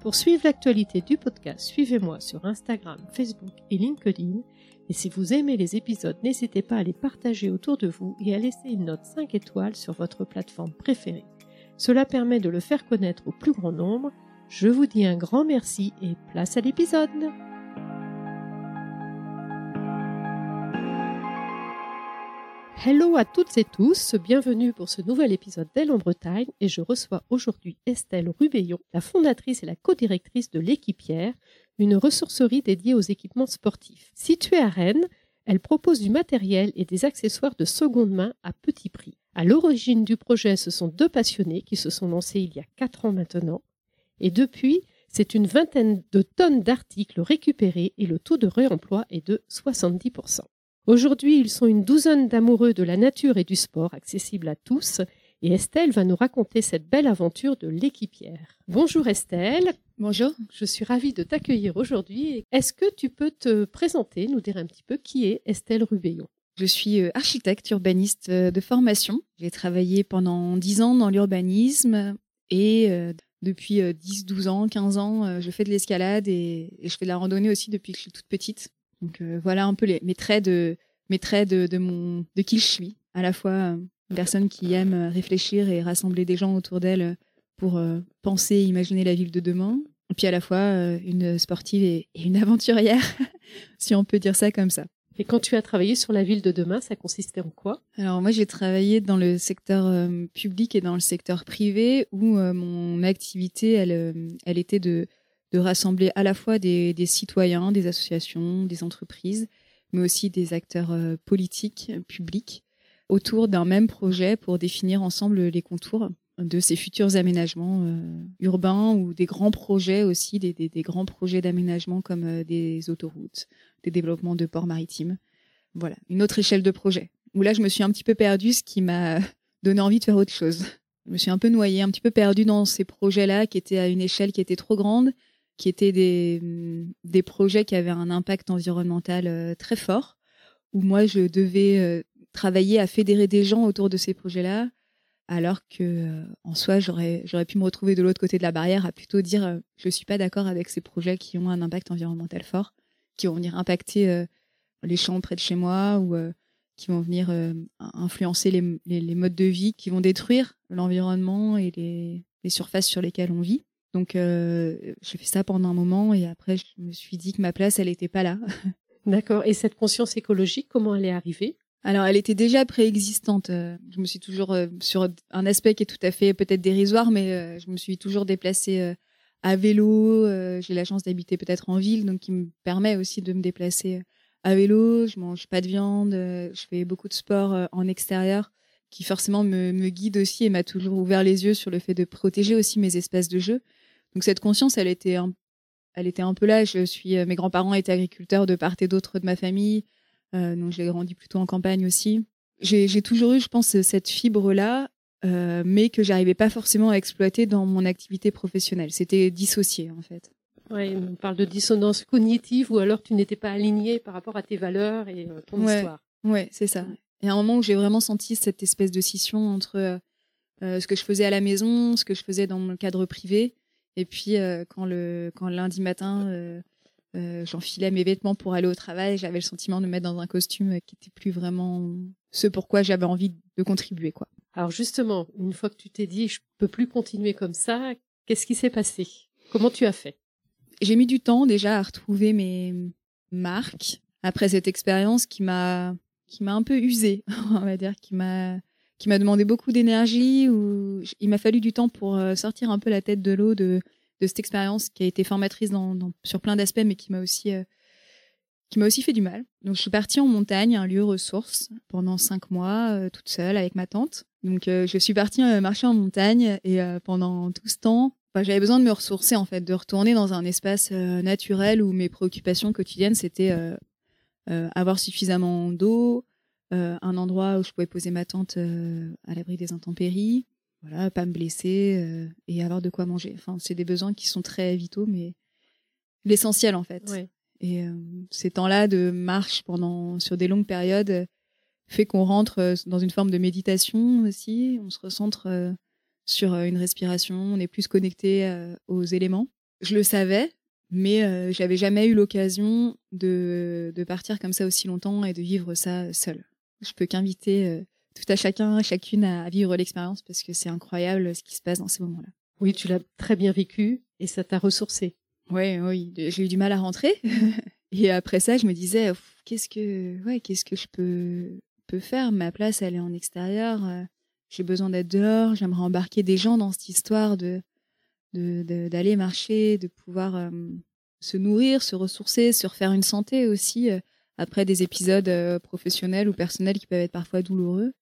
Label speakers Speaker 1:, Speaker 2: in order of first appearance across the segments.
Speaker 1: Pour suivre l'actualité du podcast, suivez-moi sur Instagram, Facebook et LinkedIn. Et si vous aimez les épisodes, n'hésitez pas à les partager autour de vous et à laisser une note 5 étoiles sur votre plateforme préférée. Cela permet de le faire connaître au plus grand nombre. Je vous dis un grand merci et place à l'épisode. Hello à toutes et tous, bienvenue pour ce nouvel épisode d'Elle en Bretagne et je reçois aujourd'hui Estelle Rubéillon, la fondatrice et la co-directrice de l'équipière, une ressourcerie dédiée aux équipements sportifs. Située à Rennes, elle propose du matériel et des accessoires de seconde main à petit prix. À l'origine du projet, ce sont deux passionnés qui se sont lancés il y a quatre ans maintenant et depuis, c'est une vingtaine de tonnes d'articles récupérés et le taux de réemploi est de 70%. Aujourd'hui, ils sont une douzaine d'amoureux de la nature et du sport, accessibles à tous, et Estelle va nous raconter cette belle aventure de l'équipière. Bonjour Estelle.
Speaker 2: Bonjour.
Speaker 1: Je suis ravie de t'accueillir aujourd'hui. Est-ce que tu peux te présenter, nous dire un petit peu qui est Estelle Rubéillon
Speaker 2: Je suis euh, architecte urbaniste euh, de formation. J'ai travaillé pendant 10 ans dans l'urbanisme et euh, depuis 10, 12 ans, 15 ans, je fais de l'escalade et, je fais de la randonnée aussi depuis que je suis toute petite. Donc euh, voilà un peu les, mes traits de mes traits de, de, mon de qui je suis. À la fois euh, une personne qui aime réfléchir et rassembler des gens autour d'elle pour euh, penser et imaginer la ville de demain. Et puis à la fois une sportive et, une aventurière, si on peut dire ça comme ça.
Speaker 1: Et quand tu as travaillé sur la ville de demain, ça consistait en quoi?
Speaker 2: Alors moi j'ai travaillé dans le secteur public et dans le secteur privé où mon activité elle, elle était de de rassembler à la fois des, citoyens, des associations, des entreprises, mais aussi des acteurs euh, politiques, publics, autour d'un même projet pour définir ensemble les contours de ces futurs aménagements euh, urbains ou des grands projets aussi, des, grands projets d'aménagement comme euh, des autoroutes, des développements de ports maritimes. Voilà, une autre échelle de projet. Où là, je me suis un petit peu perdue, ce qui m'a donné envie de faire autre chose. Je me suis un peu noyée, un petit peu perdue dans ces projets-là qui étaient à une échelle qui était trop grande qui étaient des, des projets qui avaient un impact environnemental euh, très fort, où moi je devais euh, travailler à fédérer des gens autour de ces projets-là, alors que euh, en soi j'aurais j'aurais pu me retrouver de l'autre côté de la barrière à plutôt dire je suis pas d'accord avec ces projets qui ont un impact environnemental fort, qui vont venir impacter les champs près de chez moi ou qui vont venir influencer les, les, modes de vie, qui vont détruire l'environnement et les, les surfaces sur lesquelles on vit. Donc euh, j'ai fait ça pendant un moment et après je me suis dit que ma place elle n'était pas là.
Speaker 1: D'accord. Et cette conscience écologique, comment elle est arrivée?
Speaker 2: Alors elle était déjà préexistante. Euh, je me suis toujours euh, sur un aspect qui est tout à fait peut-être dérisoire, mais je me suis toujours déplacée à vélo. j'ai la chance d'habiter peut-être en ville, donc qui me permet aussi de me déplacer à vélo. Je mange pas de viande. je fais beaucoup de sport en extérieur qui forcément me, me guide aussi et m'a toujours ouvert les yeux sur le fait de protéger aussi mes espaces de jeu. Donc cette conscience, elle était un, elle était un peu là. Je suis, euh, mes grands-parents étaient agriculteurs de part et d'autre de ma famille, euh, donc j'ai grandi plutôt en campagne aussi. J'ai toujours eu, je pense, cette fibre-là, euh, mais que j'arrivais pas forcément à exploiter dans mon activité professionnelle. C'était dissocié en fait.
Speaker 1: Ouais, on parle de dissonance cognitive ou alors tu n'étais pas aligné par rapport à tes valeurs et ton histoire.
Speaker 2: Ouais, c'est ça. Et à un moment où j'ai vraiment senti cette espèce de scission entre ce que je faisais à la maison, ce que je faisais dans mon cadre privé, et puis euh, quand le quand lundi matin euh, euh, j'enfilais mes vêtements pour aller au travail, j'avais le sentiment de me mettre dans un costume qui était plus vraiment ce pourquoi j'avais envie de contribuer quoi.
Speaker 1: Alors justement, une fois que tu t'es dit je peux plus continuer comme ça, qu'est-ce qui s'est passé? Comment tu as fait?
Speaker 2: J'ai mis du temps déjà à retrouver mes marques après cette expérience qui m'a qui m'a un peu usée, on va dire, qui m'a qui m'a demandé beaucoup d'énergie, où il m'a fallu du temps pour euh, sortir un peu la tête de l'eau de, de cette expérience qui a été formatrice dans, sur plein d'aspects, mais qui m'a aussi euh, qui m'a aussi fait du mal. Donc je suis partie en montagne, un lieu ressource, pendant cinq mois, euh, toute seule avec ma tante. Donc je suis partie marcher en montagne et pendant tout ce temps, j'avais besoin de me ressourcer en fait, de retourner dans un espace naturel où mes préoccupations quotidiennes c'était avoir suffisamment d'eau, un endroit où je pouvais poser ma tente à l'abri des intempéries, voilà, pas me blesser et avoir de quoi manger. Enfin, c'est des besoins qui sont très vitaux, mais l'essentiel en fait. Et ces temps-là de marche pendant sur des longues périodes fait qu'on rentre dans une forme de méditation aussi. On se recentre sur une respiration, on est plus connecté aux éléments. Je le savais, mais j'avais jamais eu l'occasion de, de partir comme ça aussi longtemps et de vivre ça seul. Je peux qu'inviter tout à chacun, chacune à vivre l'expérience parce que c'est incroyable ce qui se passe dans ces moments-là.
Speaker 1: Oui, tu l'as très bien vécu et ça t'a ressourcé.
Speaker 2: Oui, oui, j'ai eu du mal à rentrer. et après ça, je me disais, qu'est-ce que, ouais, qu'est-ce que je peux, peux faire? Ma place, elle est en extérieur. Euh, j'ai besoin d'être dehors. J'aimerais embarquer des gens dans cette histoire de, d'aller marcher, de pouvoir euh, se nourrir, se ressourcer, se refaire une santé aussi euh, après des épisodes professionnels ou personnels qui peuvent être parfois douloureux.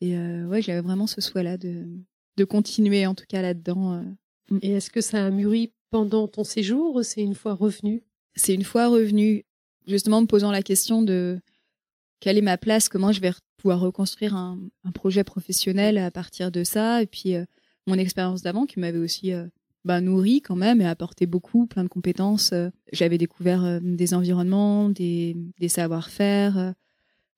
Speaker 2: Et ouais, j'avais vraiment ce souhait-là de, de continuer en tout cas là-dedans.
Speaker 1: Mm. Et est-ce que ça a mûri pendant ton séjour ou c'est une fois revenu?
Speaker 2: C'est une fois revenu, justement me posant la question de quelle est ma place, comment je vais pouvoir reconstruire un, projet professionnel à partir de ça, et puis euh, mon expérience d'avant qui m'avait aussi euh, bah, nourri quand même et apporté beaucoup, plein de compétences. Euh. J'avais découvert des environnements, des, des savoir-faire,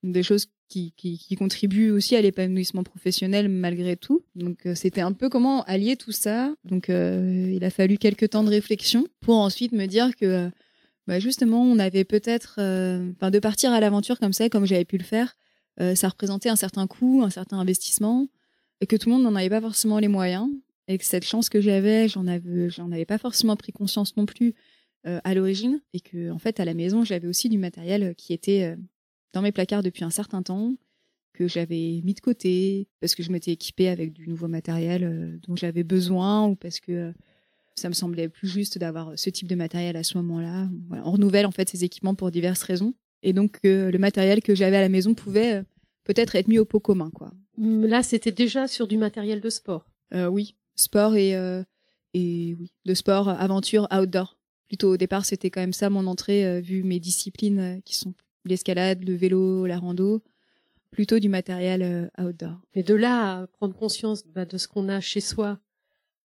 Speaker 2: des choses qui, qui, contribuent aussi à l'épanouissement professionnel malgré tout. Donc c'était un peu comment allier tout ça. Donc il a fallu quelques temps de réflexion pour ensuite me dire que bah justement on avait peut-être, enfin de partir à l'aventure comme ça, comme j'avais pu le faire, ça représentait un certain coût, un certain investissement, et que tout le monde n'en avait pas forcément les moyens, et que cette chance que j'avais, j'en avais, j'en avais pas forcément pris conscience non plus à l'origine, et que en fait à la maison j'avais aussi du matériel qui était dans mes placards depuis un certain temps, que j'avais mis de côté parce que je m'étais équipée avec du nouveau matériel euh, dont j'avais besoin ou parce que euh, ça me semblait plus juste d'avoir ce type de matériel à ce moment-là. on renouvelle en fait ces équipements pour diverses raisons. Et donc le matériel que j'avais à la maison pouvait euh, peut-être être mis au pot commun. Quoi.
Speaker 1: Là, c'était déjà sur du matériel de sport.
Speaker 2: oui, sport et, et oui, de sport, aventure, outdoor. Plutôt au départ, c'était quand même ça mon entrée, vu mes disciplines qui sont l'escalade, le vélo, la rando, plutôt du matériel euh, outdoor.
Speaker 1: Mais de là à prendre conscience bah, de ce qu'on a chez soi,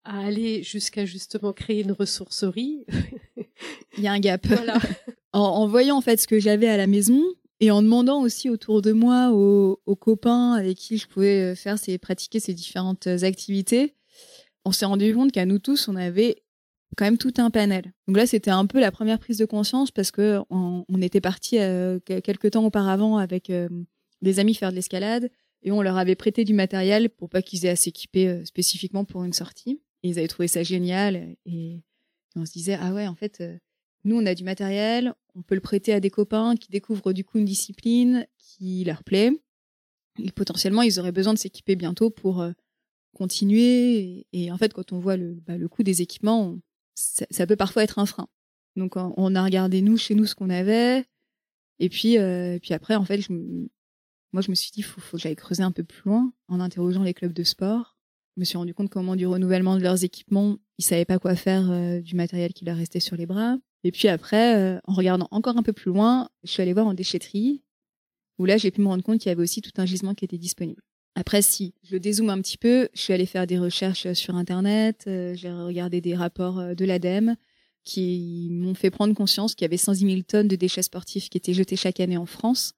Speaker 1: à aller jusqu'à justement créer une ressourcerie,
Speaker 2: il y a un gap. en, voyant en fait ce que j'avais à la maison et en demandant aussi autour de moi aux, copains avec qui je pouvais euh, faire ces pratiquer ces différentes activités, on s'est rendu compte qu'à nous tous on avait quand même tout un panel. Donc là, c'était un peu la première prise de conscience parce que on, était parti euh, quelques temps auparavant avec euh, des amis faire de l'escalade et on leur avait prêté du matériel pour pas qu'ils aient à s'équiper euh, spécifiquement pour une sortie. Et ils avaient trouvé ça génial et, on se disait ah ouais en fait nous on a du matériel, on peut le prêter à des copains qui découvrent du coup une discipline qui leur plaît. Et potentiellement ils auraient besoin de s'équiper bientôt pour continuer. Et, en fait quand on voit le, bah, le coût des équipements, ça, peut parfois être un frein. Donc on a regardé nous chez nous ce qu'on avait, et puis euh, puis après en fait, je moi je me suis dit faut, faut que j'aille creuser un peu plus loin en interrogeant les clubs de sport. Je me suis rendu compte comment du renouvellement de leurs équipements, ils savaient pas quoi faire euh, du matériel qui leur restait sur les bras. Et puis après, euh, en regardant encore un peu plus loin, je suis allée voir en déchetterie, où là j'ai pu me rendre compte qu'il y avait aussi tout un gisement qui était disponible. Après, si je dézoome un petit peu, je suis allée faire des recherches sur Internet, euh, j'ai regardé des rapports euh, de l'ADEME qui m'ont fait prendre conscience qu'il y avait 110 000 tonnes de déchets sportifs qui étaient jetés chaque année en France.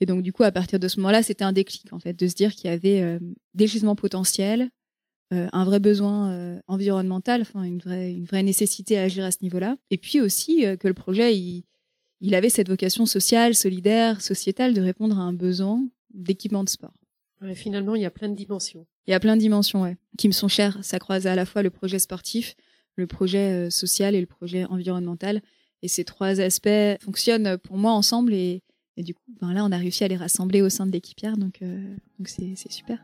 Speaker 2: Et donc, du coup, à partir de ce moment-là, c'était un déclic, en fait, de se dire qu'il y avait euh, des gisements potentiels, un vrai besoin environnemental, enfin, une vraie, une vraie nécessité à agir à ce niveau-là. Et puis aussi que le projet, il, il avait cette vocation sociale, solidaire, sociétale de répondre à un besoin d'équipement de sport
Speaker 1: finalement, il y a plein de dimensions.
Speaker 2: Il y a plein de dimensions, ouais, qui me sont chères. Ça croise à la fois le projet sportif, le projet euh, social et le projet environnemental. Et ces trois aspects fonctionnent pour moi ensemble. Et, du coup, ben là, on a réussi à les rassembler au sein de l'équipière. Donc, euh, donc c'est, super.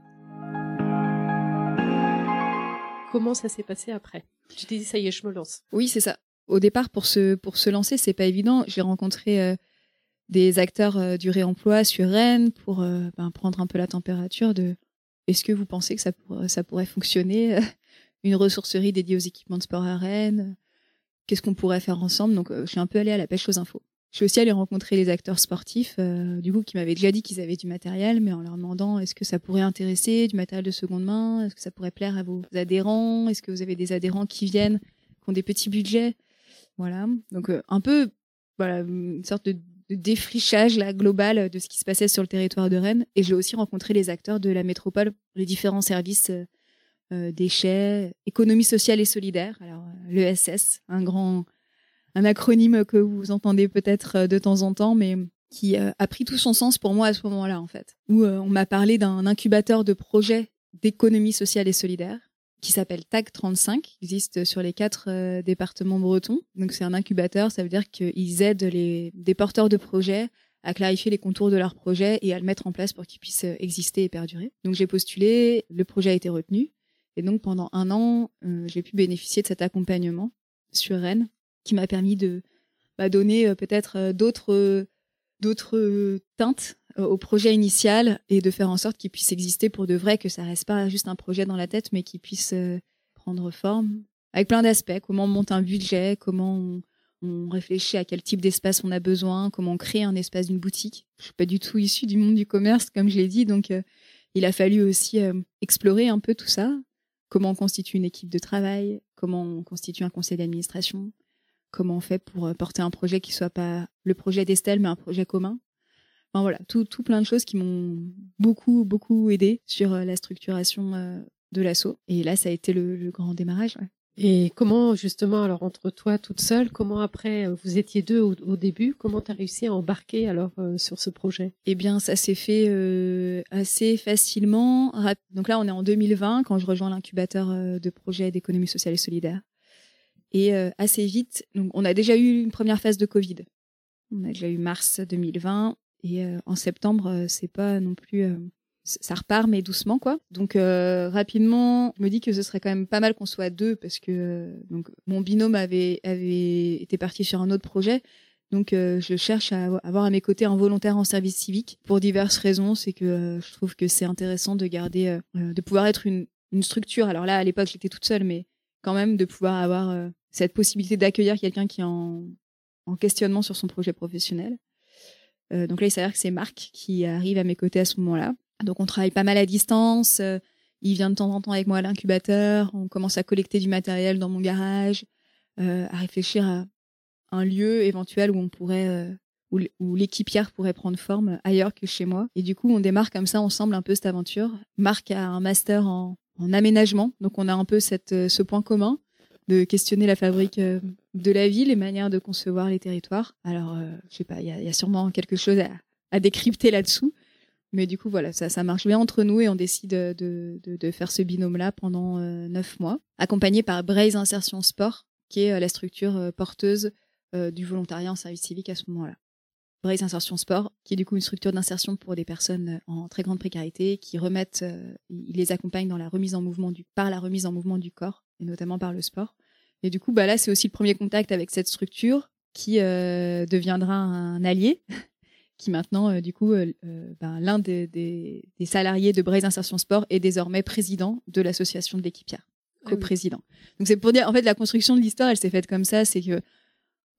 Speaker 1: Comment ça s'est passé après? Tu t'es dit, ça y est, je me lance.
Speaker 2: Oui, c'est ça. Au départ, pour se, pour se lancer, c'est pas évident. J'ai rencontré euh, des acteurs euh, du réemploi sur Rennes pour euh, ben, prendre un peu la température de est-ce que vous pensez que ça, ça pourrait fonctionner une ressourcerie dédiée aux équipements de sport à Rennes. Qu'est-ce qu'on pourrait faire ensemble? Donc, je suis un peu allée à la pêche aux infos. Je suis aussi allée rencontrer les acteurs sportifs, du coup, qui m'avaient déjà dit qu'ils avaient du matériel, mais en leur demandant est-ce que ça pourrait intéresser, du matériel de seconde main, est-ce que ça pourrait plaire à vos adhérents, est-ce que vous avez des adhérents qui viennent, qui ont des petits budgets, voilà. Donc un peu, voilà, une sorte de de défrichage là, global de ce qui se passait sur le territoire de Rennes. Et j'ai aussi rencontré les acteurs de la métropole, les différents services euh, euh déchets, économie sociale et solidaire, alors euh, l'ESS, un grand un acronyme que vous entendez peut-être euh, de temps en temps, mais qui a pris tout son sens pour moi à ce moment-là, en fait. Où on m'a parlé d'un incubateur de projets d'économie sociale et solidaire qui s'appelle TAG 35, qui existe sur les quatre euh, départements bretons. Donc c'est un incubateur, ça veut dire qu'ils aident les des porteurs de projets à clarifier les contours de leur projet et à le mettre en place pour qu'ils puissent euh, exister et perdurer. Donc j'ai postulé, le projet a été retenu et donc pendant un an, euh, j'ai pu bénéficier de cet accompagnement sur Rennes qui m'a permis de bah, donner peut-être d'autres d'autres teintes euh, au projet initial et de faire en sorte qu'il puisse exister pour de vrai, que ça reste pas juste un projet dans la tête, mais qu'il puisse euh, prendre forme avec plein d'aspects. Comment on monte un budget, comment on, réfléchit à quel type d'espace on a besoin, comment on crée un espace d'une boutique. Je suis pas du tout issue du monde du commerce, comme je l'ai dit, donc euh, il a fallu aussi explorer un peu tout ça. Comment on constitue une équipe de travail, comment on constitue un conseil d'administration, comment on fait pour porter un projet qui soit pas le projet d'Estelle, mais un projet commun voilà, tout, tout plein de choses qui m'ont beaucoup, beaucoup aidé sur euh, la structuration euh, de l'assaut. Et là, ça a été le, grand démarrage.
Speaker 1: Et comment, justement, alors entre toi toute seule, comment après, euh, vous étiez deux au, début, comment tu as réussi à embarquer alors sur ce projet?
Speaker 2: Eh bien, ça s'est fait assez facilement. Donc là, on est en 2020 quand je rejoins l'incubateur de projet d'économie sociale et solidaire. Et assez vite, donc on a déjà eu une première phase de Covid. On a déjà eu mars 2020, et euh, en septembre, euh, c'est pas non plus euh, ça repart mais doucement quoi. Donc rapidement, je me dis que ce serait quand même pas mal qu'on soit deux parce que donc mon binôme avait avait été parti sur un autre projet. Donc je cherche à avoir à mes côtés un volontaire en service civique pour diverses raisons, c'est que je trouve que c'est intéressant de garder de pouvoir être une une structure. Alors là à l'époque, j'étais toute seule mais quand même de pouvoir avoir cette possibilité d'accueillir quelqu'un qui est en en questionnement sur son projet professionnel. Euh, donc là, il s'avère que c'est Marc qui arrive à mes côtés à ce moment-là. Donc on travaille pas mal à distance. Euh, il vient de temps en temps avec moi à l'incubateur. On commence à collecter du matériel dans mon garage, euh, à réfléchir à un lieu éventuel où on pourrait où, l'équipière pourrait prendre forme ailleurs que chez moi. Et du coup, on démarre comme ça ensemble un peu cette aventure. Marc a un master en, en aménagement, donc on a un peu cette, ce point commun de questionner la fabrique euh, de la ville, les manières de concevoir les territoires. Alors, euh, je sais pas, il y, a, sûrement quelque chose à, décrypter là-dessous. Mais du coup, voilà, ça, marche bien entre nous et on décide de, de, faire ce binôme-là pendant euh, neuf mois, accompagné par Braise Insertion Sport, qui est la structure porteuse du volontariat en service civique à ce moment-là. Braise Insertion Sport, qui est du coup une structure d'insertion pour des personnes en très grande précarité, qui remettent, ils les accompagnent dans la remise en mouvement du, par la remise en mouvement du corps et notamment par le sport. Et du coup, bah là, c'est aussi le premier contact avec cette structure qui euh, deviendra un allié, qui maintenant, euh, du coup, euh, ben, l'un des, des, salariés de Braise Insertion Sport est désormais président de l'association de l'équipière, ah co-président. Donc c'est pour dire, en fait, la construction de l'histoire, elle s'est faite comme ça, c'est que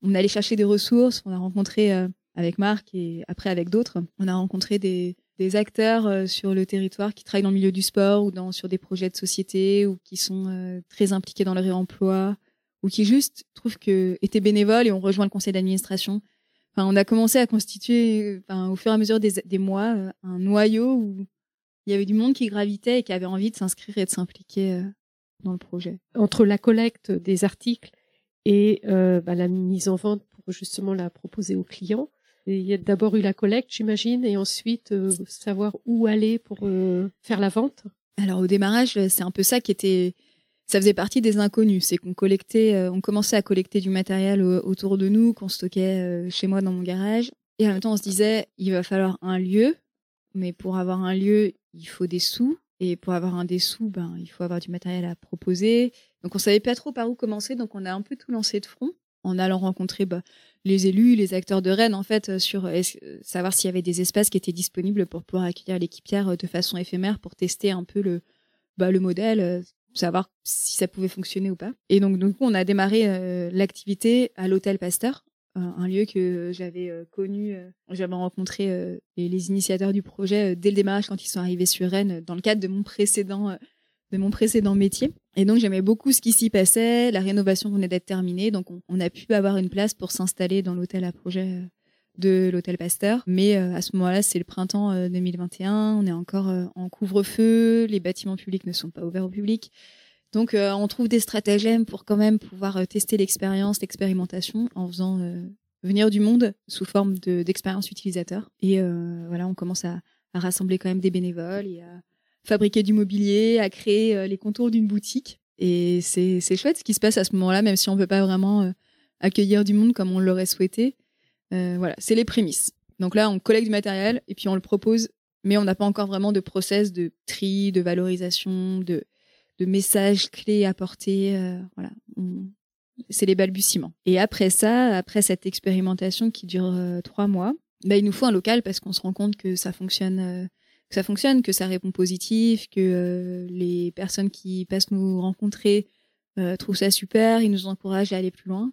Speaker 2: on allait chercher des ressources, on a rencontré avec Marc et après avec d'autres, on a rencontré des, acteurs euh, sur le territoire qui travaillent dans le milieu du sport ou dans, sur des projets de société ou qui sont euh, très impliqués dans le réemploi ou qui juste trouvent que étaient bénévoles et ont rejoint le conseil d'administration. Enfin, on a commencé à constituer, au fur et à mesure des, des mois, euh, un noyau où il y avait du monde qui gravitait et qui avait envie de s'inscrire et de s'impliquer dans le projet.
Speaker 1: Entre la collecte des articles et bah, la mise en vente pour justement la proposer aux clients, il y a d'abord eu la collecte, j'imagine, et ensuite euh, savoir où aller pour euh, faire la vente.
Speaker 2: Alors au démarrage, c'est un peu ça qui était, ça faisait partie des inconnus, c'est qu'on collectait, euh, on commençait à collecter du matériel autour de nous, qu'on stockait chez moi dans mon garage, et en même temps on se disait, il va falloir un lieu, mais pour avoir un lieu, il faut des sous, et pour avoir un des sous, ben il faut avoir du matériel à proposer. Donc on savait pas trop par où commencer, donc on a un peu tout lancé de front en allant rencontrer bah, les élus, les acteurs de Rennes, en fait, euh, sur euh, savoir s'il y avait des espaces qui étaient disponibles pour pouvoir accueillir l'équipière euh, de façon éphémère pour tester un peu le, bah, le modèle, savoir si ça pouvait fonctionner ou pas. Et donc, on a démarré l'activité à l'hôtel Pasteur, un lieu que j'avais connu, j'avais rencontré les, initiateurs du projet dès le démarrage quand ils sont arrivés sur Rennes dans le cadre de mon précédent de mon précédent métier. Et donc j'aimais beaucoup ce qui s'y passait, la rénovation venait d'être terminée, donc on, a pu avoir une place pour s'installer dans l'hôtel à projet de l'hôtel Pasteur. Mais à ce moment-là, c'est le printemps 2021, on est encore en couvre-feu, les bâtiments publics ne sont pas ouverts au public. Donc, euh, on trouve des stratagèmes pour quand même pouvoir euh, tester l'expérience, l'expérimentation, en faisant euh, venir du monde sous forme d'expérience utilisateur. Et voilà, on commence à, rassembler quand même des bénévoles et à fabriquer du mobilier, à créer les contours d'une boutique. Et c'est chouette ce qui se passe à ce moment-là, même si on ne peut pas vraiment accueillir du monde comme on l'aurait souhaité. voilà, c'est les prémices. Donc là, on collecte du matériel et puis on le propose, mais on n'a pas encore vraiment de process de tri, de valorisation, de de messages clés à porter. Euh, voilà, c'est les balbutiements. Et après ça, après cette expérimentation qui dure euh, trois mois, bah, il nous faut un local parce qu'on se rend compte que ça fonctionne, euh, que ça fonctionne, que ça répond positif, que les personnes qui passent nous rencontrer trouvent ça super, ils nous encouragent à aller plus loin.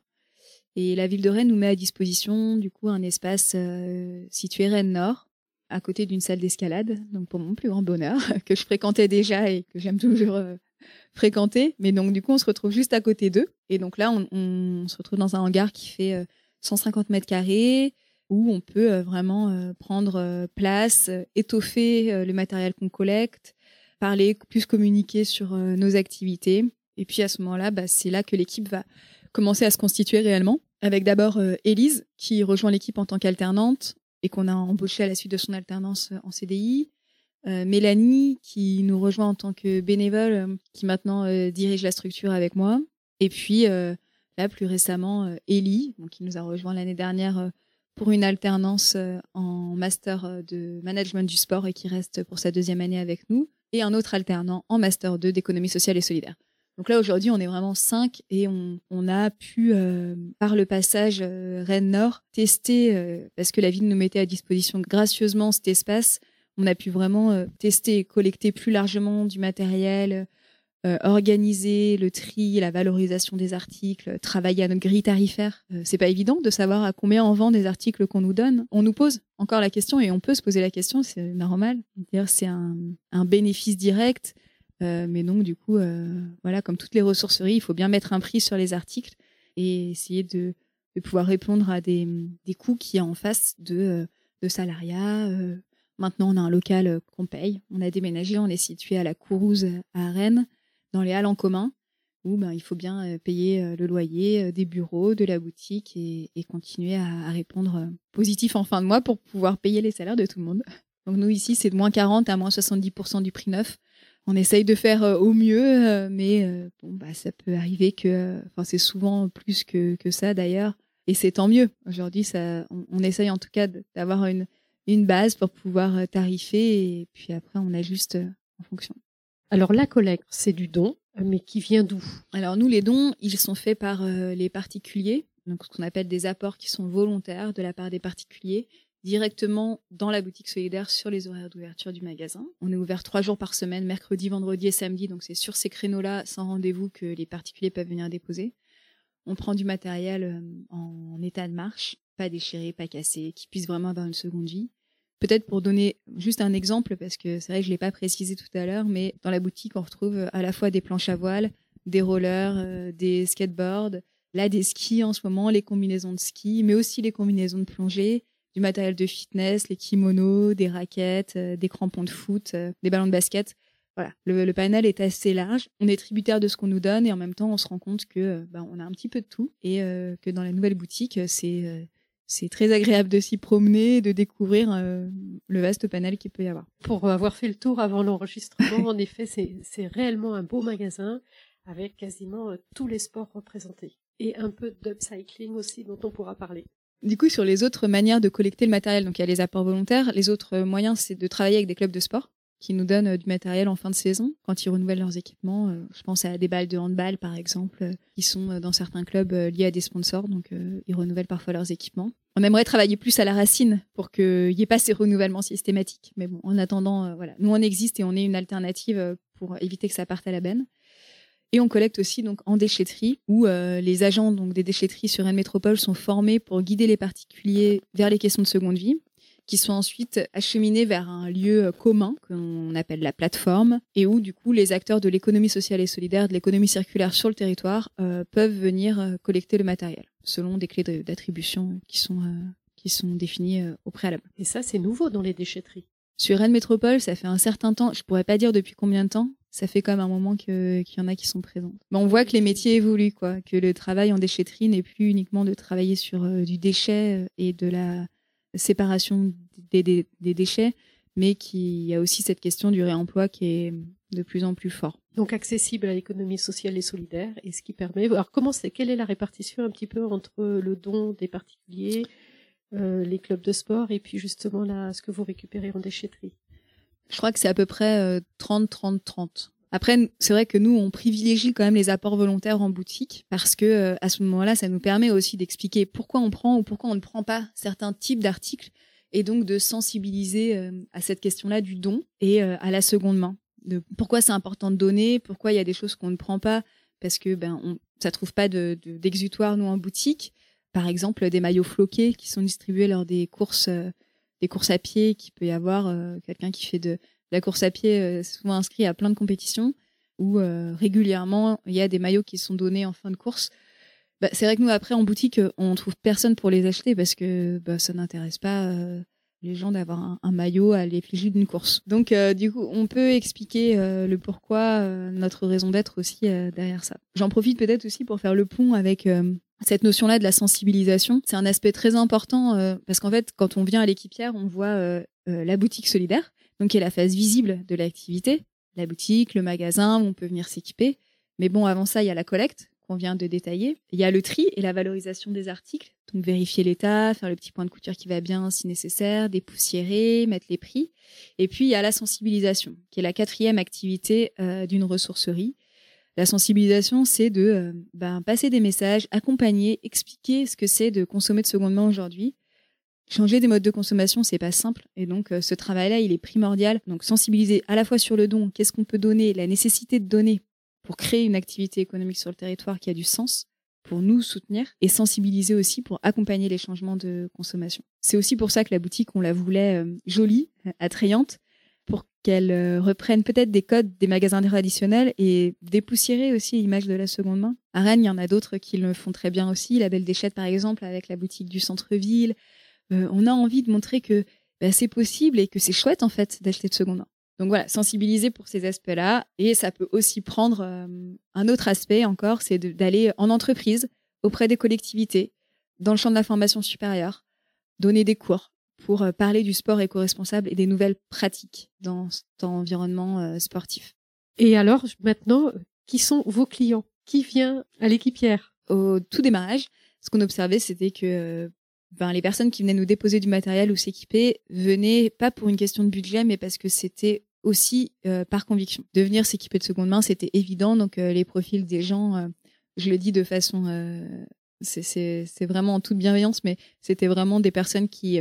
Speaker 2: Et la ville de Rennes nous met à disposition du coup un espace situé Rennes Nord, à côté d'une salle d'escalade. Donc pour mon plus grand bonheur, que je fréquentais déjà et que j'aime toujours fréquenter. Mais donc, du coup, on se retrouve juste à côté d'eux. Et donc là, on, se retrouve dans un hangar qui fait 150 euh, mètres carrés, où on peut euh, vraiment euh, prendre place, étoffer le matériel qu'on collecte, parler, plus communiquer sur nos activités. Et puis à ce moment-là, bah, c'est là que l'équipe va commencer à se constituer réellement. Avec d'abord Élise, qui rejoint l'équipe en tant qu'alternante et qu'on a embauchée à la suite de son alternance en CDI. Euh, Mélanie qui nous rejoint en tant que bénévole, euh, qui maintenant euh, dirige la structure avec moi. Et puis là, plus récemment, Ellie, qui nous a rejoint l'année dernière pour une alternance en master de management du sport et qui reste pour sa deuxième année avec nous. Et un autre alternant en master 2 d'économie sociale et solidaire. Donc là, aujourd'hui, on est vraiment cinq et on, a pu, par le passage Rennes Nord, tester, parce que la ville nous mettait à disposition gracieusement cet espace, on a pu vraiment euh, tester et collecter plus largement du matériel, euh, organiser le tri, la valorisation des articles, travailler à notre grille tarifaire. Euh, c'est pas évident de savoir à combien on vend des articles qu'on nous donne. On nous pose encore la question et on peut se poser la question, c'est normal. C'est un, bénéfice direct, mais donc du coup, voilà, comme toutes les ressourceries, il faut bien mettre un prix sur les articles et essayer de, pouvoir répondre à des, des coûts qui en face de, de salariat, Maintenant, on a un local euh, qu'on paye. On a déménagé, on est situé à la Courouse à Rennes, dans les halles en commun, où ben, il faut bien euh, payer euh, le loyer des bureaux, de la boutique et, continuer à, répondre positif en fin de mois pour pouvoir payer les salaires de tout le monde. Donc nous ici, c'est de moins 40 à moins 70% du prix neuf. On essaye de faire au mieux, mais bon, bah, ça peut arriver que, enfin, c'est souvent plus que, que ça d'ailleurs, et c'est tant mieux. Aujourd'hui, ça, on essaye en tout cas d'avoir une, une base pour pouvoir euh, tarifer et puis après on ajuste euh, en fonction.
Speaker 1: Alors la collecte, c'est du don, euh, mais qui vient d'où?
Speaker 2: Alors nous, les dons, ils sont faits par les particuliers, donc ce qu'on appelle des apports qui sont volontaires de la part des particuliers, directement dans la boutique solidaire sur les horaires d'ouverture du magasin. On est ouvert trois jours par semaine, mercredi, vendredi et samedi, donc c'est sur ces créneaux-là, sans rendez-vous, que les particuliers peuvent venir déposer. On prend du matériel en état de marche, pas déchiré, pas cassé, qui puisse vraiment avoir une seconde vie. Peut-être pour donner juste un exemple, parce que c'est vrai que je l'ai pas précisé tout à l'heure, mais dans la boutique, on retrouve à la fois des planches à voile, des rollers, euh, des skateboards, là des skis en ce moment, les combinaisons de ski, mais aussi les combinaisons de plongée, du matériel de fitness, les kimonos, des raquettes, euh, des crampons de foot, euh, des ballons de basket. Voilà, le, panel est assez large. On est tributaire de ce qu'on nous donne et en même temps, on se rend compte que bah, on a un petit peu de tout et que dans la nouvelle boutique, c'est c'est très agréable de s'y promener, de découvrir euh, le vaste panel qu'il peut y avoir.
Speaker 1: Pour avoir fait le tour avant l'enregistrement, en effet, c'est réellement un beau magasin avec quasiment euh, tous les sports représentés et un peu d'upcycling aussi dont on pourra parler.
Speaker 2: Du coup, sur les autres manières de collecter le matériel, donc il y a les apports volontaires, les autres moyens, c'est de travailler avec des clubs de sport qui nous donnent euh, du matériel en fin de saison quand ils renouvellent leurs équipements. Euh, je pense à des balles de handball, par exemple, euh, qui sont dans certains clubs liés à des sponsors, donc ils renouvellent parfois leurs équipements. On aimerait travailler plus à la racine pour qu'il n'y ait pas ces renouvellements systématiques. Mais bon, en attendant, voilà, nous on existe et on est une alternative pour éviter que ça parte à la benne. Et on collecte aussi donc en déchetterie, où les agents donc des déchetteries sur Rennes Métropole sont formés pour guider les particuliers vers les questions de seconde vie qui sont ensuite acheminés vers un lieu commun qu'on appelle la plateforme et où du coup les acteurs de l'économie sociale et solidaire, de l'économie circulaire sur le territoire euh, peuvent venir euh, collecter le matériel selon des clés d'attribution qui sont euh, qui sont définies au préalable.
Speaker 1: Et ça c'est nouveau dans les déchetteries.
Speaker 2: Sur Rennes Métropole, ça fait un certain temps, je pourrais pas dire depuis combien de temps, ça fait même un moment qu'il y en a qui sont présents. Mais on voit que les métiers évoluent, quoi, que le travail en déchetterie n'est plus uniquement de travailler sur du déchet et de la séparation des, déchets, mais qu'il y a aussi cette question du réemploi qui est de plus en plus fort.
Speaker 1: Donc accessible à l'économie sociale et solidaire, et ce qui permet. Alors comment c'est Quelle est la répartition un petit peu entre le don des particuliers, euh, les clubs de sport, et puis justement là, ce que vous récupérez en déchetterie?
Speaker 2: Je crois que c'est à peu près 30, 30, 30. Après, c'est vrai que nous, on privilégie quand même les apports volontaires en boutique parce que euh, à ce moment-là, ça nous permet aussi d'expliquer pourquoi on prend ou pourquoi on ne prend pas certains types d'articles et donc de sensibiliser euh, à cette question-là du don et euh, à la seconde main. Pourquoi c'est important de donner, pourquoi il y a des choses qu'on ne prend pas parce que ben on, ça trouve pas de, d'exutoire nous en boutique. Par exemple, des maillots floqués qui sont distribués lors des courses, des courses à pied, qui peut y avoir quelqu'un qui fait de la course à pied euh, souvent inscrit à plein de compétitions où euh, régulièrement il y a des maillots qui sont donnés en fin de course. Bah, c'est vrai que nous après en boutique on trouve personne pour les acheter parce que bah, ça n'intéresse pas euh, les gens d'avoir un, maillot à l'effigie d'une course. Donc du coup on peut expliquer le pourquoi notre raison d'être aussi derrière ça. J'en profite peut-être aussi pour faire le pont avec cette notion-là de la sensibilisation. C'est un aspect très important parce qu'en fait quand on vient à l'équipière on voit la boutique solidaire donc qui est la phase visible de l'activité, la boutique, le magasin où on peut venir s'équiper. Mais bon, avant ça, il y a la collecte qu'on vient de détailler. Il y a le tri et la valorisation des articles, donc vérifier l'état, faire le petit point de couture qui va bien si nécessaire, dépoussiérer, mettre les prix. Et puis il y a la sensibilisation, qui est la quatrième activité euh, d'une ressourcerie. La sensibilisation, c'est de euh, ben, passer des messages, accompagner, expliquer ce que c'est de consommer de seconde main aujourd'hui, Changer des modes de consommation, c'est pas simple. Et donc, euh, ce travail-là, il est primordial. Donc, sensibiliser à la fois sur le don, qu'est-ce qu'on peut donner, la nécessité de donner pour créer une activité économique sur le territoire qui a du sens, pour nous soutenir, et sensibiliser aussi pour accompagner les changements de consommation. C'est aussi pour ça que la boutique, on la voulait euh, jolie, attrayante, pour qu'elle euh, reprenne peut-être des codes des magasins traditionnels et dépoussiérer aussi l'image de la seconde main. À Rennes, il y en a d'autres qui le font très bien aussi. La Belle Déchette, par exemple, avec la boutique du centre-ville, euh, on a envie de montrer que bah, c'est possible et que c'est chouette en fait d'acheter de seconde main. Donc voilà, sensibiliser pour ces aspects-là. Et ça peut aussi prendre euh, un autre aspect encore, c'est d'aller en entreprise, auprès des collectivités, dans le champ de la formation supérieure, donner des cours pour euh, parler du sport éco-responsable et des nouvelles pratiques dans cet environnement sportif.
Speaker 1: Et alors, maintenant, qui sont vos clients? Qui vient à l'équipière?
Speaker 2: Au tout démarrage, ce qu'on observait, c'était que ben, les personnes qui venaient nous déposer du matériel ou s'équiper venaient pas pour une question de budget, mais parce que c'était aussi euh, par conviction. De venir s'équiper de seconde main, c'était évident. Donc euh, les profils des gens, euh, je le dis de façon, c'est vraiment en toute bienveillance, mais c'était vraiment des personnes qui,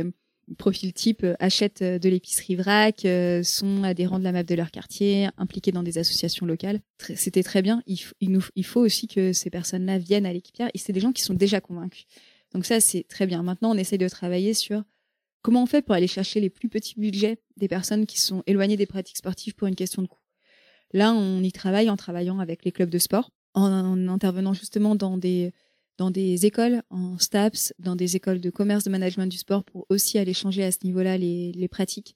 Speaker 2: profil type, achètent de l'épicerie vrac, sont adhérents de la map de leur quartier, impliqués dans des associations locales. C'était très bien. Il, il, nous, il faut aussi que ces personnes-là viennent à l'équipière. Et c'est des gens qui sont déjà convaincus. Donc ça, c'est très bien. Maintenant, on essaye de travailler sur comment on fait pour aller chercher les plus petits budgets des personnes qui sont éloignées des pratiques sportives pour une question de coût. Là, on y travaille en travaillant avec les clubs de sport, en, intervenant justement dans des, écoles, en STAPS, dans des écoles de commerce, de management du sport pour aussi aller changer à ce niveau-là les, les pratiques,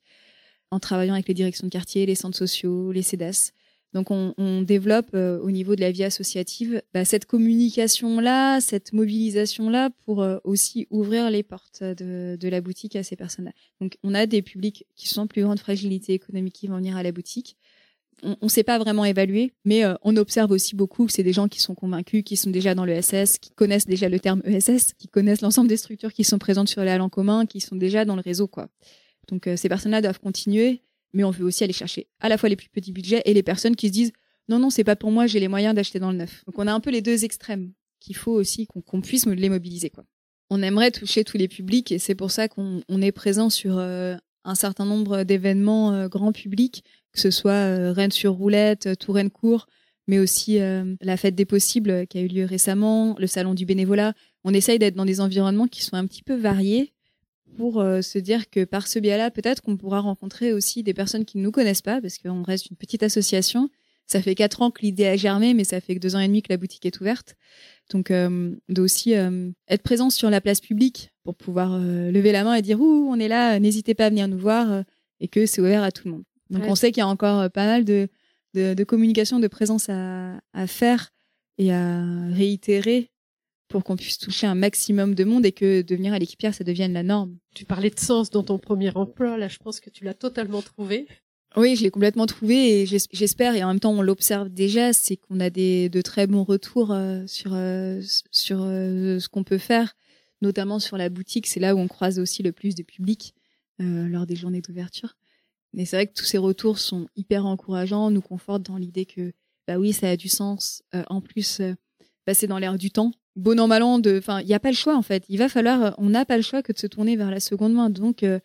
Speaker 2: en travaillant avec les directions de quartier, les centres sociaux, les CEDAS, donc on, développe euh, au niveau de la vie associative bah, cette communication-là, cette mobilisation-là pour euh, aussi ouvrir les portes de, la boutique à ces personnes-là. Donc on a des publics qui sont en plus grande fragilité économique qui vont venir à la boutique. On ne sait pas vraiment évaluer, mais euh, on observe aussi beaucoup que c'est des gens qui sont convaincus, qui sont déjà dans le SS, qui connaissent déjà le terme ESS, qui connaissent l'ensemble des structures qui sont présentes sur les halles en commun, qui sont déjà dans le réseau. quoi. Donc ces personnes-là doivent continuer mais on veut aussi aller chercher à la fois les plus petits budgets et les personnes qui se disent non, non, c'est pas pour moi, j'ai les moyens d'acheter dans le neuf. Donc on a un peu les deux extrêmes qu'il faut aussi qu'on puisse les mobiliser. Quoi. On aimerait toucher tous les publics et c'est pour ça qu'on est présent sur euh, un certain nombre d'événements euh, grand public, que ce soit euh, Rennes sur roulette, Touraine court, mais aussi la fête des possibles qui a eu lieu récemment, le salon du bénévolat. On essaye d'être dans des environnements qui sont un petit peu variés pour se dire que par ce biais-là, peut-être qu'on pourra rencontrer aussi des personnes qui ne nous connaissent pas, parce qu'on reste une petite association. Ça fait quatre ans que l'idée a germé, mais ça fait que deux ans et demi que la boutique est ouverte. Donc, euh, d'aussi être présent sur la place publique pour pouvoir lever la main et dire ouh, on est là, n'hésitez pas à venir nous voir et que c'est ouvert à tout le monde. Donc, on sait qu'il y a encore pas mal de, de, communication, de présence à, à, faire et à réitérer pour qu'on puisse toucher un maximum de monde et que devenir à l'équipière, ça devienne la norme.
Speaker 1: Tu parlais de sens dans ton premier emploi, là je pense que tu l'as totalement trouvé.
Speaker 2: Oui, je l'ai complètement trouvé et j'espère et en même temps on l'observe déjà, c'est qu'on a des de très bons retours euh, sur euh, sur euh, ce qu'on peut faire, notamment sur la boutique. C'est là où on croise aussi le plus de public lors des journées d'ouverture. Mais c'est vrai que tous ces retours sont hyper encourageants, nous confortent dans l'idée que bah oui, ça a du sens. en plus, passer dans l'air du temps. Bon an mal an, de, enfin, il n'y a pas le choix en fait. Il va falloir, on n'a pas le choix que de se tourner vers la seconde main. Donc euh,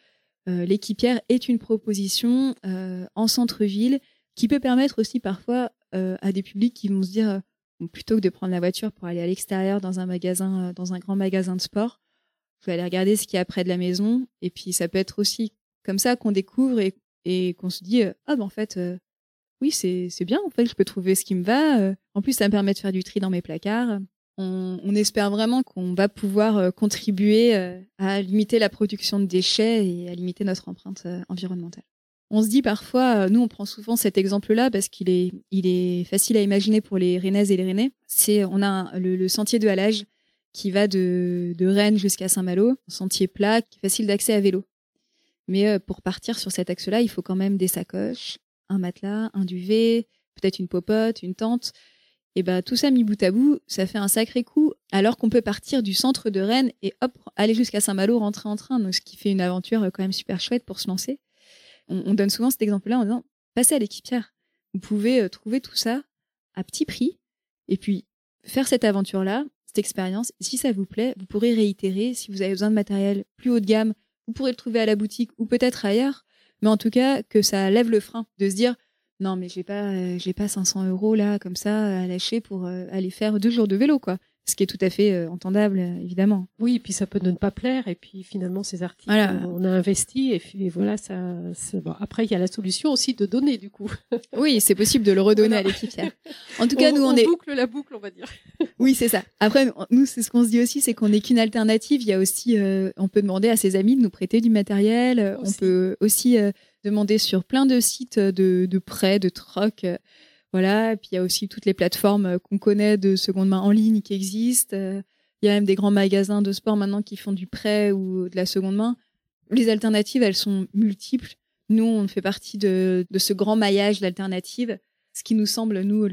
Speaker 2: l'équipière est une proposition euh, en centre-ville qui peut permettre aussi parfois euh, à des publics qui vont se dire plutôt que de prendre la voiture pour aller à l'extérieur dans un magasin, dans un grand magasin de sport, je vais aller regarder ce qu'il y a près de la maison. Et puis ça peut être aussi comme ça qu'on découvre et, et qu'on se dit ah ben en fait oui c'est c'est bien en fait je peux trouver ce qui me va. en plus ça me permet de faire du tri dans mes placards on, espère vraiment qu'on va pouvoir euh, contribuer euh, à limiter la production de déchets et à limiter notre empreinte euh, environnementale. On se dit parfois, nous on prend souvent cet exemple-là parce qu'il est, il est facile à imaginer pour les Rennaises et les Rennais. C'est, on a le, sentier de halage qui va de, de Rennes jusqu'à Saint-Malo, un sentier plat, facile d'accès à vélo. Mais pour partir sur cet axe-là, il faut quand même des sacoches, un matelas, un duvet, peut-être une popote, une tente. Et ben tout ça mis bout à bout, ça fait un sacré coup. Alors qu'on peut partir du centre de Rennes et hop aller jusqu'à Saint-Malo, rentrer en train, donc ce qui fait une aventure euh, quand même super chouette pour se lancer. On, donne souvent cet exemple-là en disant passez à l'équipière. Vous pouvez euh, trouver tout ça à petit prix et puis faire cette aventure-là, cette expérience. Si ça vous plaît, vous pourrez réitérer. Si vous avez besoin de matériel plus haut de gamme, vous pourrez le trouver à la boutique ou peut-être ailleurs. Mais en tout cas, que ça lève le frein de se dire non, mais j'ai pas, euh, j'ai pas 500 euros là comme ça à lâcher pour euh, aller faire deux jours de vélo, quoi. Ce qui est tout à fait euh, entendable, évidemment.
Speaker 1: Oui, et puis ça peut ne pas plaire, et puis finalement ces articles, on a investi, et puis voilà, ça. Bon. Après, il y a la solution aussi de donner, du coup.
Speaker 2: oui, c'est possible de le redonner à l'équipière. En tout cas, nous, on,
Speaker 1: on
Speaker 2: est.
Speaker 1: boucle la boucle, on va dire.
Speaker 2: Oui, c'est ça. Après, nous, c'est ce qu'on se dit aussi, c'est qu'on n'est qu'une alternative. Il y a aussi, on peut demander à ses amis de nous prêter du matériel. On peut aussi demander sur plein de sites de, de prêts, de troc. Euh, voilà. Et puis il y a aussi toutes les plateformes euh, qu'on connaît de seconde main en ligne qui existent. Euh, il y a même des grands magasins de sport maintenant qui font du prêt ou de la seconde main. Les alternatives, elles sont multiples. Nous, on fait partie de, de ce grand maillage d'alternatives. Ce qui nous semble, nous,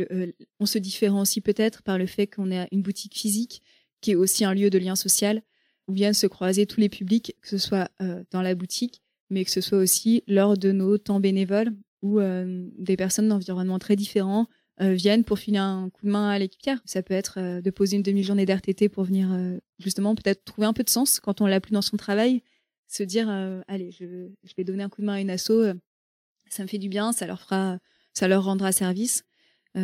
Speaker 2: on se différencie peut-être par le fait qu'on ait une boutique physique qui est aussi un lieu de lien social où viennent se croiser tous les publics, que ce soit dans la boutique, mais que ce soit aussi lors de nos temps bénévoles où euh, des personnes d'environnement très différents euh, viennent pour filer un coup de main à l'équipière. Ça peut être euh, de poser une demi-journée d'RTT pour venir justement peut-être trouver un peu de sens quand on l'a plus dans son travail, se dire allez, je, je, vais donner un coup de main à une asso, ça me fait du bien, ça leur fera, ça leur rendra service.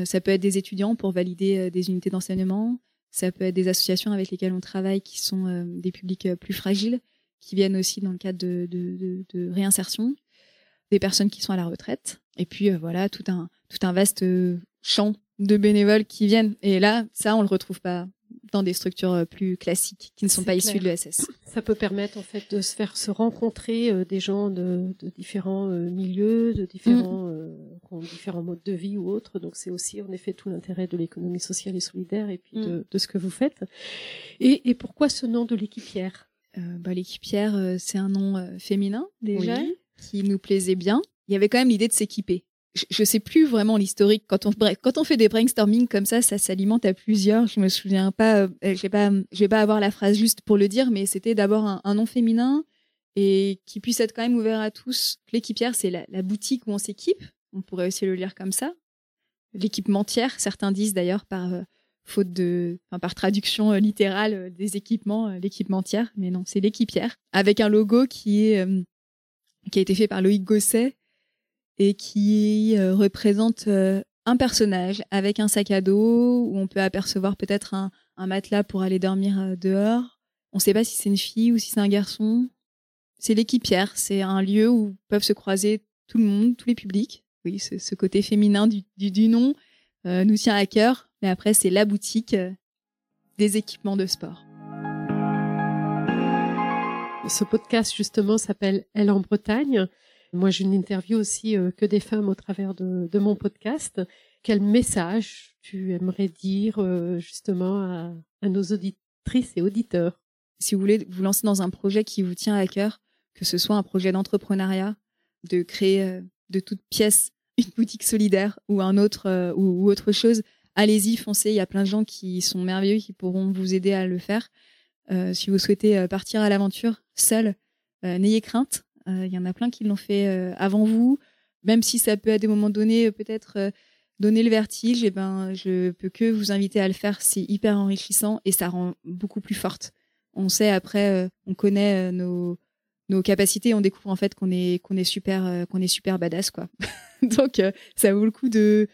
Speaker 2: ça peut être des étudiants pour valider des unités d'enseignement. Ça peut être des associations avec lesquelles on travaille qui sont des publics plus fragiles qui viennent aussi dans le cadre de, de, de, réinsertion, des personnes qui sont à la retraite, et puis euh, voilà tout un tout un vaste euh, champ de bénévoles qui viennent. Et là, ça, on le retrouve pas dans des structures euh, plus classiques qui ne sont pas issues de l'ESS.
Speaker 1: Ça peut permettre en fait de se faire se rencontrer des gens de, de différents milieux, de différents, mm. différents modes de vie ou autres. Donc c'est aussi en effet tout l'intérêt de l'économie sociale et solidaire et puis mm. de, de, ce que vous faites. Et, et pourquoi ce nom de l'équipière?
Speaker 2: Euh, bah, L'équipière, euh, c'est un nom euh, féminin déjà, qui nous plaisait bien. Il y avait quand même l'idée de s'équiper. Je, ne sais plus vraiment l'historique. Quand on, fait des brainstorming comme ça, ça s'alimente à plusieurs. Je me souviens pas, je vais pas, je vais pas avoir la phrase juste pour le dire, mais c'était d'abord un, nom féminin et qui puisse être quand même ouvert à tous. L'équipière, c'est la, boutique où on s'équipe. On pourrait aussi le lire comme ça. L'équipementière, certains disent d'ailleurs par faute de, par traduction euh, littérale euh, des équipements, euh, l'équipementière, mais non, c'est l'équipière, avec un logo qui est qui a été fait par Loïc Gosset et qui représente un personnage avec un sac à dos où on peut apercevoir peut-être un, matelas pour aller dormir euh, dehors. On ne sait pas si c'est une fille ou si c'est un garçon. C'est l'équipière, c'est un lieu où peuvent se croiser tout le monde, tous les publics. Oui, ce, côté féminin du, nom euh, nous tient à cœur. Mais après, c'est la boutique euh, des équipements de sport.
Speaker 1: Ce podcast, justement, s'appelle Elle en Bretagne. Moi, je n'interview aussi euh, que des femmes au travers de, mon podcast. Quel message tu aimerais dire euh, justement à, nos auditrices et auditeurs?
Speaker 2: Si vous voulez vous lancer dans un projet qui vous tient à cœur, que ce soit un projet d'entrepreneuriat, de créer euh, de toutes pièces une boutique solidaire ou un autre ou, autre chose, allez-y, foncez. Il y a plein de gens qui sont merveilleux qui pourront vous aider à le faire. si vous souhaitez partir à l'aventure seul, n'ayez crainte. Euh, il y en a plein qui l'ont fait euh, avant vous, même si ça peut à des moments donnés peut-être euh, donner le vertige. Et eh ben, je peux que vous inviter à le faire. C'est hyper enrichissant et ça rend beaucoup plus forte. On sait après, on connaît nos nos capacités, on découvre en fait qu'on est qu'on est super qu'on est super badass quoi. Donc ça vaut le coup de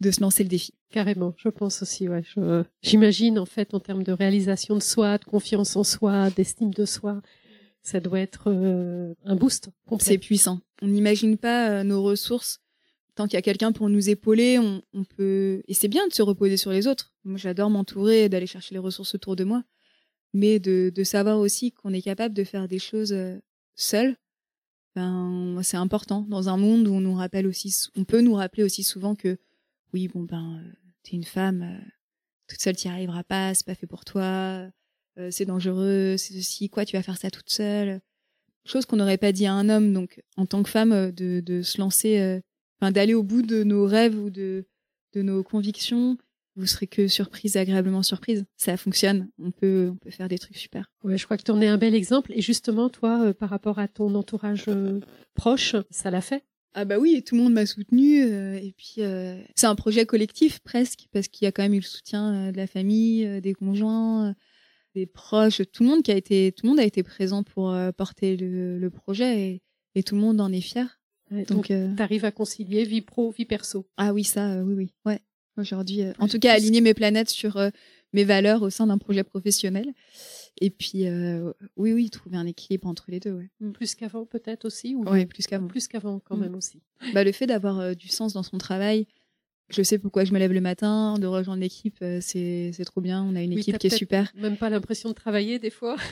Speaker 2: de se lancer le défi.
Speaker 1: Carrément, je pense aussi. Ouais, j'imagine en fait en termes de réalisation de soi, de confiance en soi, d'estime de soi, ça doit être euh, un boost.
Speaker 2: C'est puissant. On n'imagine pas euh, nos ressources. Tant qu'il y a quelqu'un pour nous épauler, on, peut. Et c'est bien de se reposer sur les autres. Moi, j'adore m'entourer, d'aller chercher les ressources autour de moi. Mais de, de savoir aussi qu'on est capable de faire des choses euh, seul, ben, c'est important dans un monde où on nous rappelle aussi, on peut nous rappeler aussi souvent que oui, bon ben, t'es une femme, toute seule t'y arriveras pas, c'est pas fait pour toi euh, c'est dangereux, c'est ceci, quoi, tu vas faire ça toute seule. Chose qu'on n'aurait pas dit à un homme. Donc, en tant que femme, euh, de, de se lancer, euh, enfin, d'aller au bout de nos rêves ou de, de nos convictions, vous serez que surprise, agréablement surprise. Ça fonctionne. On peut, on peut faire des trucs super.
Speaker 1: Ouais, je crois que tu en es un bel exemple. Et justement, toi, par rapport à ton entourage proche, ça l'a fait?
Speaker 2: Ah bah oui, tout le monde m'a soutenu et puis c'est un projet collectif presque parce qu'il y a quand même eu le soutien de la famille, des conjoints, des proches, tout le monde qui a été, tout le monde a été présent pour euh, porter le, projet et, tout le monde en est fier.
Speaker 1: donc, euh, tu arrives à concilier vie pro, vie perso.
Speaker 2: Ah oui, ça, euh, oui, oui, ouais. Aujourd'hui, en tout cas, aligner mes planètes sur mes valeurs au sein d'un projet professionnel. Et puis, oui, oui, trouver un équilibre entre les deux. Ouais.
Speaker 1: Plus qu'avant, peut-être aussi ou...
Speaker 2: Oui, plus qu'avant.
Speaker 1: Plus qu'avant, quand mm. même aussi.
Speaker 2: Bah, le fait d'avoir du sens dans son travail, je sais pourquoi je me lève le matin, de rejoindre l'équipe, euh, c'est trop bien. On a une équipe qui est super.
Speaker 1: Même pas l'impression de travailler des fois.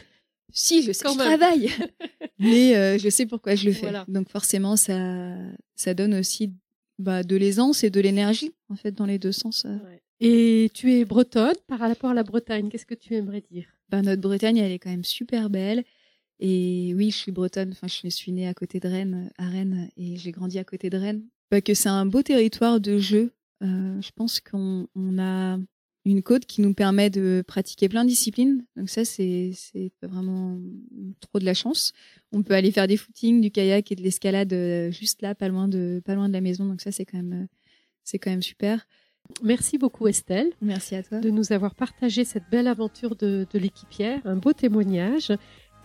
Speaker 2: Si, je sais je travaille, mais euh, je sais pourquoi je le fais. Donc forcément, ça, ça donne aussi bah, de l'aisance et de l'énergie, en fait, dans les deux sens. Euh.
Speaker 1: Et tu es bretonne par rapport à la Bretagne. Qu'est-ce que tu aimerais dire?
Speaker 2: Bah, Notre Bretagne, elle est quand même super belle. Et oui, je suis bretonne. Enfin, je suis née à côté de Rennes, à Rennes, et j'ai grandi à côté de Rennes. Bah, que c'est un beau territoire de jeu euh, je pense qu'on a une côte qui nous permet de pratiquer plein de disciplines. Donc ça, c'est vraiment trop de la chance. On peut aller faire des footings, du kayak et de l'escalade euh, juste là, pas loin de pas loin de la maison. Donc ça, c'est quand même c'est quand même super.
Speaker 1: Merci beaucoup Estelle.
Speaker 2: Merci à toi
Speaker 1: de nous avoir partagé cette belle aventure de, de l'équipière, un beau témoignage.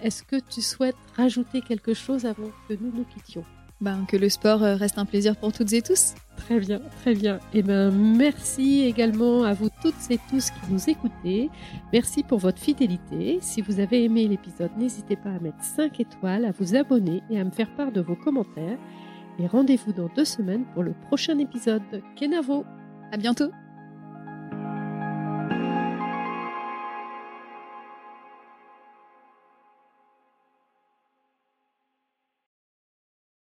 Speaker 1: Est-ce que tu souhaites rajouter quelque chose avant que nous nous quittions?
Speaker 2: Ben, que le sport euh, reste un plaisir pour toutes et tous.
Speaker 1: Très bien, très bien. Et eh ben, merci également à vous toutes et tous qui nous écoutez. Merci pour votre fidélité. Si vous avez aimé l'épisode, n'hésitez pas à mettre 5 étoiles, à vous abonner et à me faire part de vos commentaires. Et rendez-vous dans deux semaines pour le prochain épisode. Kenavo
Speaker 2: À bientôt